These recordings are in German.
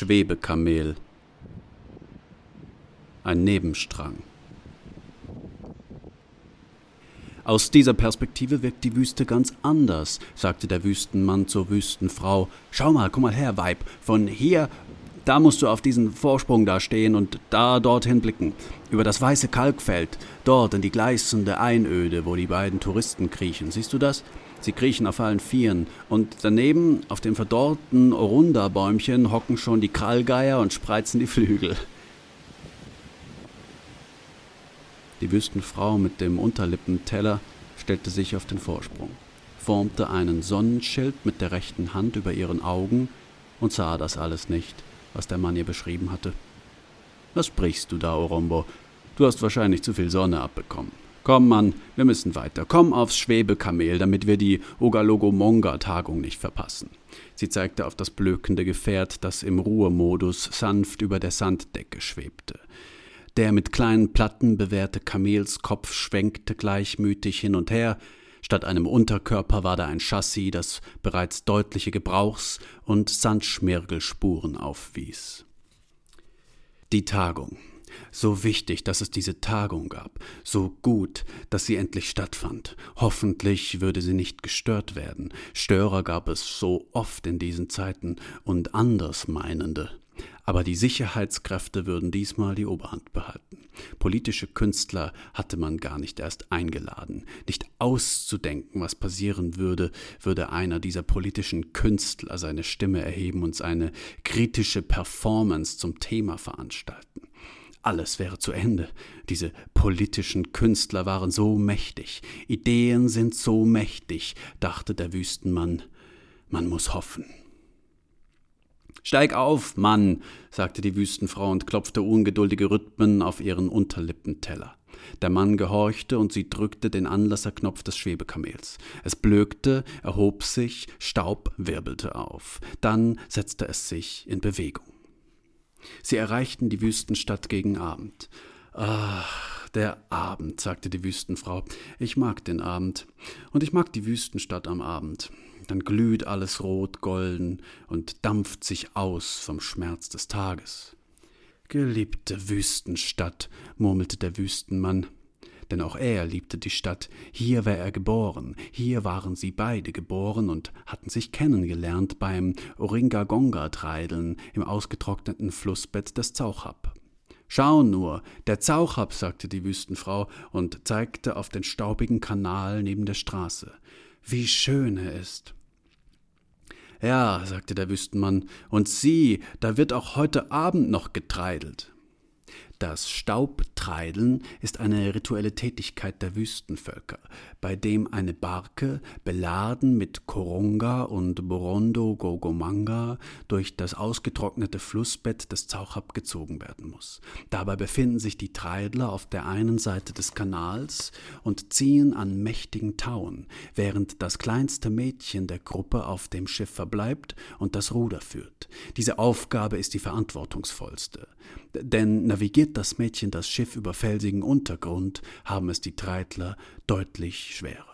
Schwebekamel. Ein Nebenstrang. Aus dieser Perspektive wirkt die Wüste ganz anders, sagte der Wüstenmann zur Wüstenfrau. Schau mal, komm mal her, Weib. Von hier, da musst du auf diesen Vorsprung da stehen und da dorthin blicken. Über das weiße Kalkfeld, dort in die gleißende Einöde, wo die beiden Touristen kriechen. Siehst du das? Sie kriechen auf allen Vieren. Und daneben, auf dem verdorrten Orunda-Bäumchen, hocken schon die Krallgeier und spreizen die Flügel. Die Wüstenfrau mit dem Unterlippenteller stellte sich auf den Vorsprung, formte einen Sonnenschild mit der rechten Hand über ihren Augen und sah das alles nicht, was der Mann ihr beschrieben hatte. Was sprichst du da, Orombo? Du hast wahrscheinlich zu viel Sonne abbekommen. Komm, Mann, wir müssen weiter. Komm aufs Schwebekamel, damit wir die Ogalogo-Monga-Tagung nicht verpassen. Sie zeigte auf das blökende Gefährt, das im Ruhemodus sanft über der Sanddecke schwebte. Der mit kleinen Platten bewehrte Kamelskopf schwenkte gleichmütig hin und her, statt einem Unterkörper war da ein Chassis, das bereits deutliche Gebrauchs- und Sandschmirgelspuren aufwies. Die Tagung. So wichtig, dass es diese Tagung gab, so gut, dass sie endlich stattfand. Hoffentlich würde sie nicht gestört werden. Störer gab es so oft in diesen Zeiten und Andersmeinende. Aber die Sicherheitskräfte würden diesmal die Oberhand behalten. Politische Künstler hatte man gar nicht erst eingeladen. Nicht auszudenken, was passieren würde, würde einer dieser politischen Künstler seine Stimme erheben und seine kritische Performance zum Thema veranstalten. Alles wäre zu Ende. Diese politischen Künstler waren so mächtig. Ideen sind so mächtig, dachte der Wüstenmann. Man muss hoffen. Steig auf, Mann, sagte die Wüstenfrau und klopfte ungeduldige Rhythmen auf ihren Unterlippenteller. Der Mann gehorchte und sie drückte den Anlasserknopf des Schwebekamels. Es blökte, erhob sich, Staub wirbelte auf. Dann setzte es sich in Bewegung. Sie erreichten die Wüstenstadt gegen Abend. Ach, der Abend, sagte die Wüstenfrau. Ich mag den Abend. Und ich mag die Wüstenstadt am Abend dann glüht alles rot golden und dampft sich aus vom Schmerz des Tages. Geliebte Wüstenstadt, murmelte der Wüstenmann, denn auch er liebte die Stadt, hier war er geboren, hier waren sie beide geboren und hatten sich kennengelernt beim Oringagonga-Treideln im ausgetrockneten Flussbett des Zauchab. Schau nur, der Zauchab, sagte die Wüstenfrau und zeigte auf den staubigen Kanal neben der Straße. Wie schön er ist. Ja, sagte der Wüstenmann, und sieh, da wird auch heute Abend noch getreidelt. Das Staubtreideln ist eine rituelle Tätigkeit der Wüstenvölker, bei dem eine Barke, beladen mit Koronga und Borondo Gogomanga, durch das ausgetrocknete Flussbett des Zauchab gezogen werden muss. Dabei befinden sich die Treidler auf der einen Seite des Kanals und ziehen an mächtigen Tauen, während das kleinste Mädchen der Gruppe auf dem Schiff verbleibt und das Ruder führt. Diese Aufgabe ist die verantwortungsvollste. Denn navigiert das Mädchen das Schiff über felsigen Untergrund, haben es die Treidler deutlich schwerer.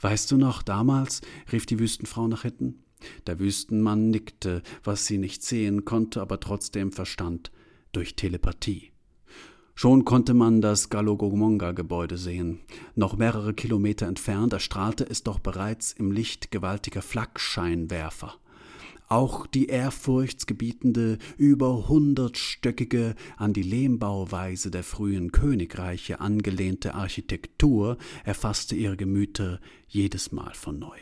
Weißt du noch, damals? rief die Wüstenfrau nach hinten. Der Wüstenmann nickte, was sie nicht sehen konnte, aber trotzdem verstand, durch Telepathie. Schon konnte man das Galogomonga-Gebäude sehen. Noch mehrere Kilometer entfernt erstrahlte es doch bereits im Licht gewaltiger Flakscheinwerfer. Auch die ehrfurchtsgebietende, über hundertstöckige, an die Lehmbauweise der frühen Königreiche angelehnte Architektur erfasste ihre Gemüter jedes Mal von neuem.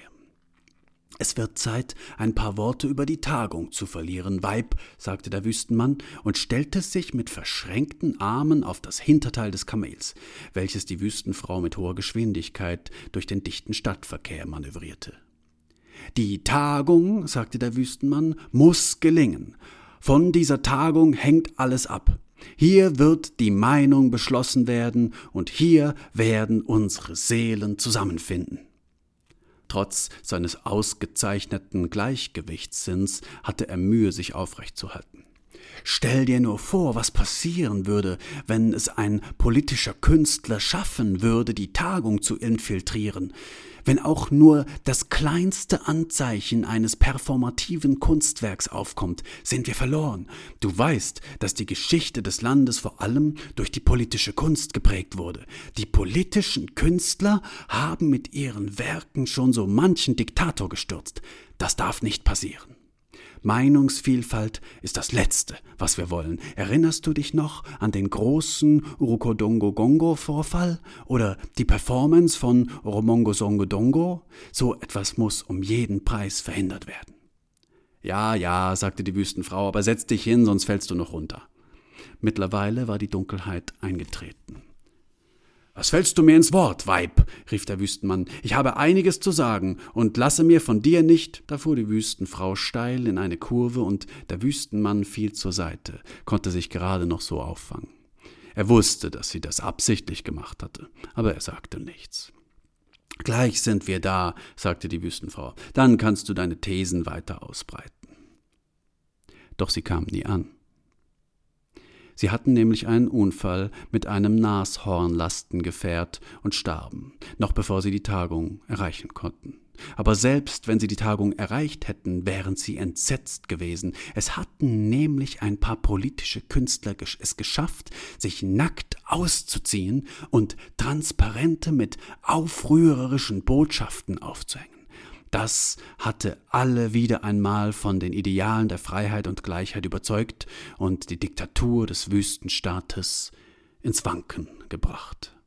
Es wird Zeit, ein paar Worte über die Tagung zu verlieren, Weib, sagte der Wüstenmann und stellte sich mit verschränkten Armen auf das Hinterteil des Kamels, welches die Wüstenfrau mit hoher Geschwindigkeit durch den dichten Stadtverkehr manövrierte. Die Tagung, sagte der Wüstenmann, muss gelingen. Von dieser Tagung hängt alles ab. Hier wird die Meinung beschlossen werden und hier werden unsere Seelen zusammenfinden. Trotz seines ausgezeichneten Gleichgewichtssinns hatte er Mühe, sich aufrechtzuhalten. Stell dir nur vor, was passieren würde, wenn es ein politischer Künstler schaffen würde, die Tagung zu infiltrieren Wenn auch nur das kleinste Anzeichen eines performativen Kunstwerks aufkommt, sind wir verloren. Du weißt, dass die Geschichte des Landes vor allem durch die politische Kunst geprägt wurde. Die politischen Künstler haben mit ihren Werken schon so manchen Diktator gestürzt. Das darf nicht passieren. Meinungsvielfalt ist das Letzte, was wir wollen. Erinnerst du dich noch an den großen Urukodongo-Gongo-Vorfall oder die Performance von Romongo Songo Dongo? So etwas muss um jeden Preis verhindert werden. Ja, ja, sagte die Wüstenfrau, aber setz dich hin, sonst fällst du noch runter. Mittlerweile war die Dunkelheit eingetreten. Was fällst du mir ins Wort, Weib? rief der Wüstenmann. Ich habe einiges zu sagen und lasse mir von dir nicht. Da fuhr die Wüstenfrau steil in eine Kurve und der Wüstenmann fiel zur Seite, konnte sich gerade noch so auffangen. Er wusste, dass sie das absichtlich gemacht hatte, aber er sagte nichts. Gleich sind wir da, sagte die Wüstenfrau. Dann kannst du deine Thesen weiter ausbreiten. Doch sie kam nie an. Sie hatten nämlich einen Unfall mit einem Nashornlastengefährt und starben, noch bevor sie die Tagung erreichen konnten. Aber selbst wenn sie die Tagung erreicht hätten, wären sie entsetzt gewesen. Es hatten nämlich ein paar politische Künstler es geschafft, sich nackt auszuziehen und Transparente mit aufrührerischen Botschaften aufzuhängen. Das hatte alle wieder einmal von den Idealen der Freiheit und Gleichheit überzeugt und die Diktatur des Wüstenstaates ins Wanken gebracht.